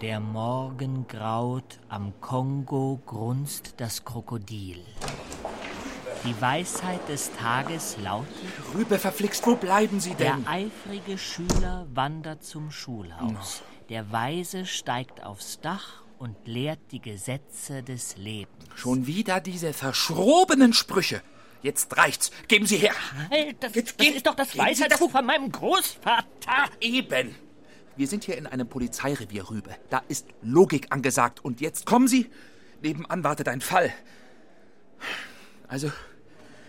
Der Morgen graut, am Kongo grunzt das Krokodil. Die Weisheit des Tages lautet, Rübe verflixt, wo bleiben Sie der denn? eifrige Schüler wandert zum Schulhaus. Der Weise steigt aufs Dach und lehrt die Gesetze des Lebens. Schon wieder diese verschrobenen Sprüche. Jetzt reicht's. Geben Sie her. Halt, das, Jetzt das geht- ist doch das Weisheitsbuch von meinem Großvater. Eben. Wir sind hier in einem Polizeirevier, Rübe. Da ist Logik angesagt. Und jetzt kommen Sie. Nebenan wartet ein Fall. Also,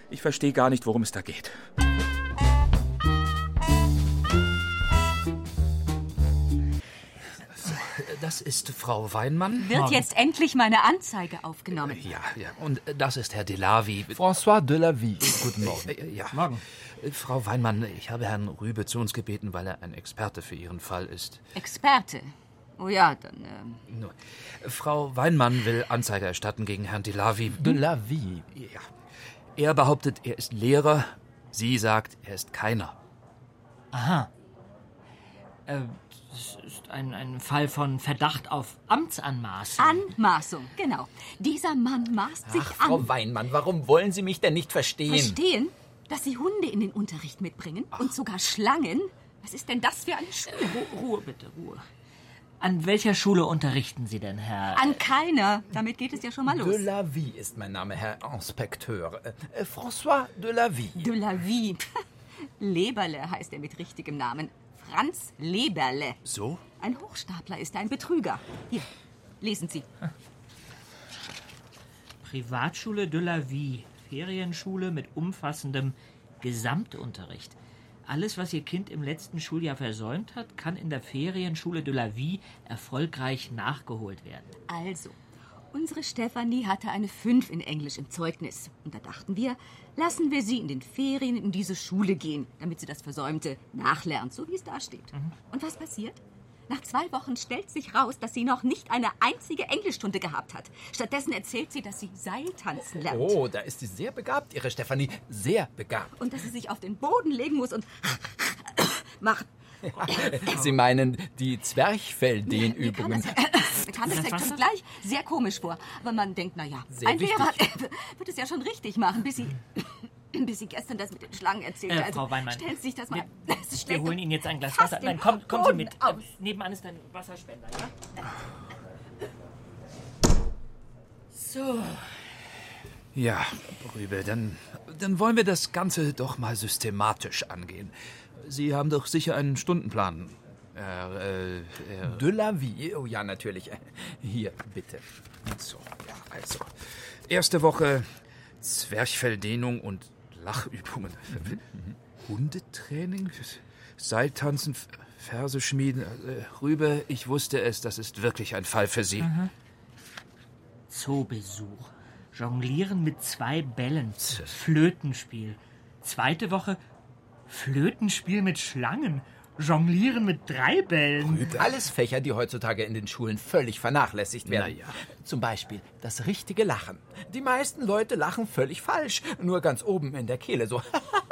ich verstehe gar nicht, worum es da geht. Das ist Frau Weinmann. Wird jetzt endlich meine Anzeige aufgenommen? Ja, ja. Und das ist Herr Delavi. François Delavie. Guten Morgen. Äh, Ja. Morgen. Äh, Frau Weinmann, ich habe Herrn Rübe zu uns gebeten, weil er ein Experte für Ihren Fall ist. Experte. Oh ja, dann. ähm, Nur, äh, Frau Weinmann will Anzeige erstatten gegen Herrn Delavi. Delavie. Ja. Er behauptet, er ist Lehrer. Sie sagt, er ist keiner. Aha. Äh, das ist ein, ein Fall von Verdacht auf Amtsanmaßung. Anmaßung, genau. Dieser Mann maßt sich Ach, Frau an. Weinmann, warum wollen Sie mich denn nicht verstehen? Verstehen, dass Sie Hunde in den Unterricht mitbringen und sogar Schlangen? Was ist denn das für eine Schule? Ru Ruhe bitte, Ruhe. An welcher Schule unterrichten Sie denn, Herr? An keiner. Damit geht es ja schon mal los. Delavie ist mein Name, Herr Inspekteur. Äh, äh, François Delavie. De la vie. Leberle heißt er mit richtigem Namen. Franz Leberle. So? Ein Hochstapler ist er, ein Betrüger. Hier, lesen Sie. Privatschule de la Vie. Ferienschule mit umfassendem Gesamtunterricht. Alles, was Ihr Kind im letzten Schuljahr versäumt hat, kann in der Ferienschule de la Vie erfolgreich nachgeholt werden. Also, unsere Stefanie hatte eine 5 in Englisch im Zeugnis. Und da dachten wir, lassen wir sie in den Ferien in diese Schule gehen, damit sie das Versäumte nachlernt, so wie es da steht. Und was passiert? Nach zwei Wochen stellt sich raus, dass sie noch nicht eine einzige Englischstunde gehabt hat. Stattdessen erzählt sie, dass sie Seiltanzen lernt. Oh, da ist sie sehr begabt, Ihre Stefanie. Sehr begabt. Und dass sie sich auf den Boden legen muss und macht. Sie meinen die Mir kam Zwerchfelldehnübungen. Mir kam das gleich sehr komisch vor. Aber man denkt, naja, Sehr ein Lehrer wichtig. wird es ja schon richtig machen, bis sie, bis sie gestern das mit den Schlangen erzählte. Äh, also, Frau Weinmann, Stellen Sie sich das mal. wir- Das Wir holen Ihnen jetzt ein Glas Wasser. Nein, komm, kommen Sie mit. aus. Äh, Nebenan ist ein Wasserspender, ja? So. Ja, Rübe, dann, dann wollen wir das Ganze doch mal systematisch angehen. Sie haben doch sicher einen Stundenplan. Herr, äh, Herr Delavie. Oh ja, natürlich. Hier, bitte. So, ja, also. Erste Woche Zwerchfelldehnung und Lachübungen. Hundetraining, Seiltanzen, Verse schmieden. Äh, Rübe, ich wusste es, das ist wirklich ein Fall für Sie. Zoobesuch. Jonglieren mit zwei Bällen. Flötenspiel. Zweite Woche Flötenspiel mit Schlangen. Jonglieren mit drei Bällen. Alles Fächer, die heutzutage in den Schulen völlig vernachlässigt werden. Na ja. Zum Beispiel das richtige Lachen. Die meisten Leute lachen völlig falsch. Nur ganz oben in der Kehle so.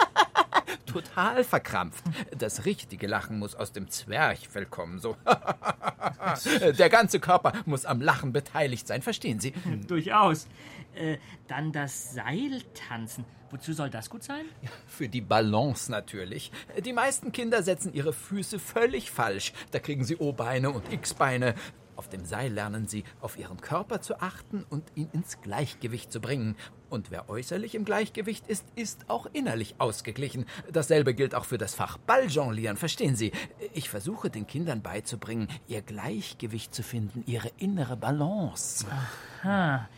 Total verkrampft. Das richtige Lachen muss aus dem Zwerchfell kommen, so. Der ganze Körper muss am Lachen beteiligt sein, verstehen Sie? Durchaus. Äh, dann das Seiltanzen. Wozu soll das gut sein? Für die Balance natürlich. Die meisten Kinder setzen ihre Füße völlig falsch. Da kriegen sie O-Beine und X-Beine. Auf dem Seil lernen sie, auf ihren Körper zu achten und ihn ins Gleichgewicht zu bringen. Und wer äußerlich im Gleichgewicht ist, ist auch innerlich ausgeglichen. Dasselbe gilt auch für das Fach Balljonglieren, verstehen Sie? Ich versuche den Kindern beizubringen, ihr Gleichgewicht zu finden, ihre innere Balance. Ha.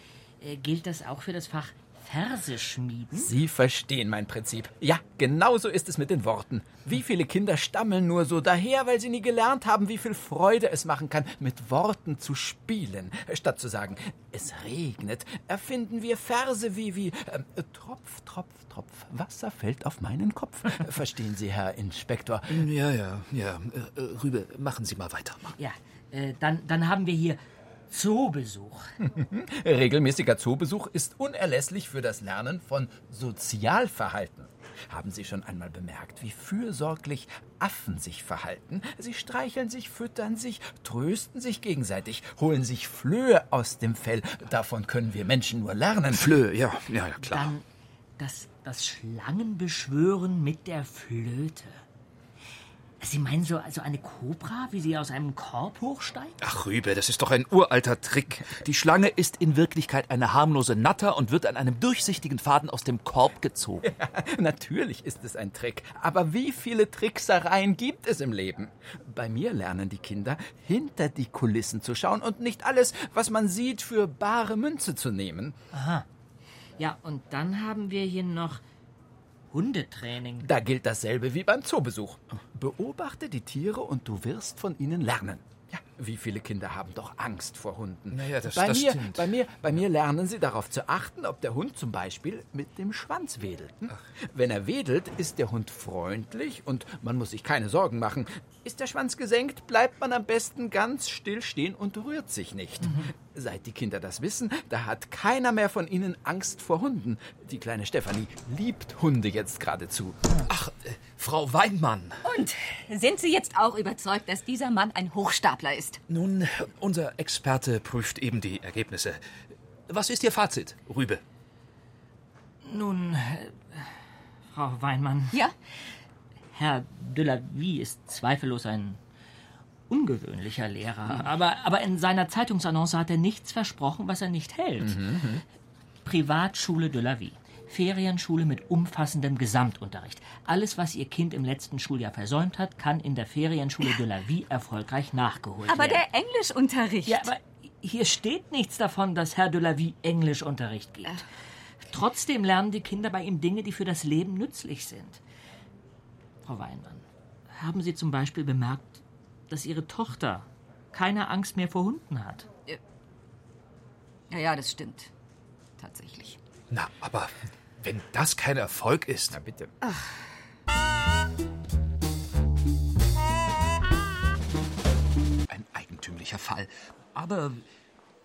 Äh, gilt das auch für das Fach Verse schmieden? Sie verstehen mein Prinzip. Ja, genauso ist es mit den Worten. Wie viele Kinder stammeln nur so daher, weil sie nie gelernt haben, wie viel Freude es machen kann, mit Worten zu spielen. Statt zu sagen, es regnet, erfinden wir Verse wie, wie, äh, Tropf, Tropf, Tropf, Wasser fällt auf meinen Kopf. Verstehen Sie, Herr Inspektor? Ja, ja, ja. Äh, äh, Rübe, machen Sie mal weiter. Ja, äh, dann, dann haben wir hier Zoobesuch. Regelmäßiger Zoobesuch ist unerlässlich für das Lernen von Sozialverhalten. Haben Sie schon einmal bemerkt, wie fürsorglich Affen sich verhalten? Sie streicheln sich, füttern sich, trösten sich gegenseitig, holen sich Flöhe aus dem Fell. Davon können wir Menschen nur lernen. Flöhe, ja, ja, klar. Dann das, das Schlangenbeschwören mit der Flöte. Sie meinen so also eine Kobra, wie sie aus einem Korb hochsteigt? Ach, Rübe, das ist doch ein uralter Trick. Die Schlange ist in Wirklichkeit eine harmlose Natter und wird an einem durchsichtigen Faden aus dem Korb gezogen. Ja, natürlich ist es ein Trick. Aber wie viele Tricksereien gibt es im Leben? Bei mir lernen die Kinder, hinter die Kulissen zu schauen und nicht alles, was man sieht, für bare Münze zu nehmen. Aha. Ja, und dann haben wir hier noch Hundetraining. Da gilt dasselbe wie beim Zoobesuch. Beobachte die Tiere und du wirst von ihnen lernen. Ja, wie viele Kinder haben doch Angst vor Hunden? Naja, das- bei das mir, stimmt. Bei mir, bei mir lernen sie darauf zu achten, ob der Hund zum Beispiel mit dem Schwanz wedelt. Hm? Wenn er wedelt, ist der Hund freundlich und man muss sich keine Sorgen machen. Ist der Schwanz gesenkt, bleibt man am besten ganz still stehen und rührt sich nicht. Seit die Kinder das wissen, da hat keiner mehr von ihnen Angst vor Hunden. Die kleine Stefanie liebt Hunde jetzt geradezu. Ach, äh, Frau Weinmann. Und sind Sie jetzt auch überzeugt, dass dieser Mann ein Hochstapler ist? Nun, unser Experte prüft eben die Ergebnisse. Was ist Ihr Fazit, Rübe? Nun, äh, Frau Weinmann, Ja? Herr de la Vie ist zweifellos ein ungewöhnlicher Lehrer. Aber, aber in seiner Zeitungsannonce hat er nichts versprochen, was er nicht hält. Privatschule de la Vie. Ferienschule mit umfassendem Gesamtunterricht. Alles, was Ihr Kind im letzten Schuljahr versäumt hat, kann in der Ferienschule de la Vie erfolgreich nachgeholt Aber werden. der Englischunterricht. Ja, aber hier steht nichts davon, dass Herr de la Vie Englischunterricht gibt. Trotzdem lernen die Kinder bei ihm Dinge, die für das Leben nützlich sind. Frau Weinmann, haben Sie zum Beispiel bemerkt, dass Ihre Tochter keine Angst mehr vor Hunden hat? ja, ja, das stimmt. Tatsächlich. Na, aber wenn das kein Erfolg ist. Na bitte. Ein eigentümlicher Fall. Aber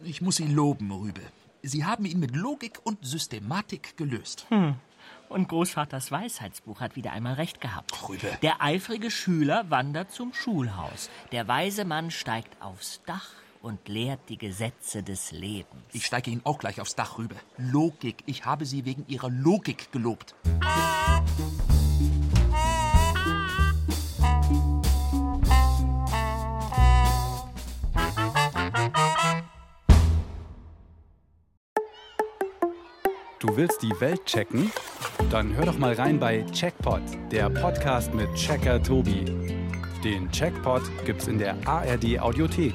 ich muss Sie loben, Rübe. Sie haben ihn mit Logik und Systematik gelöst. Und Großvaters Weisheitsbuch hat wieder einmal recht gehabt. Rübe. Der eifrige Schüler wandert zum Schulhaus. Der weise Mann steigt aufs Dach und lehrt die Gesetze des Lebens. Ich steige Ihnen auch gleich aufs Dach rüber. Logik. Ich habe Sie wegen Ihrer Logik gelobt. Du willst die Welt checken? Dann hör doch mal rein bei Checkpot, der Podcast mit Checker Tobi. Den Checkpot gibt's in der ARD Audiothek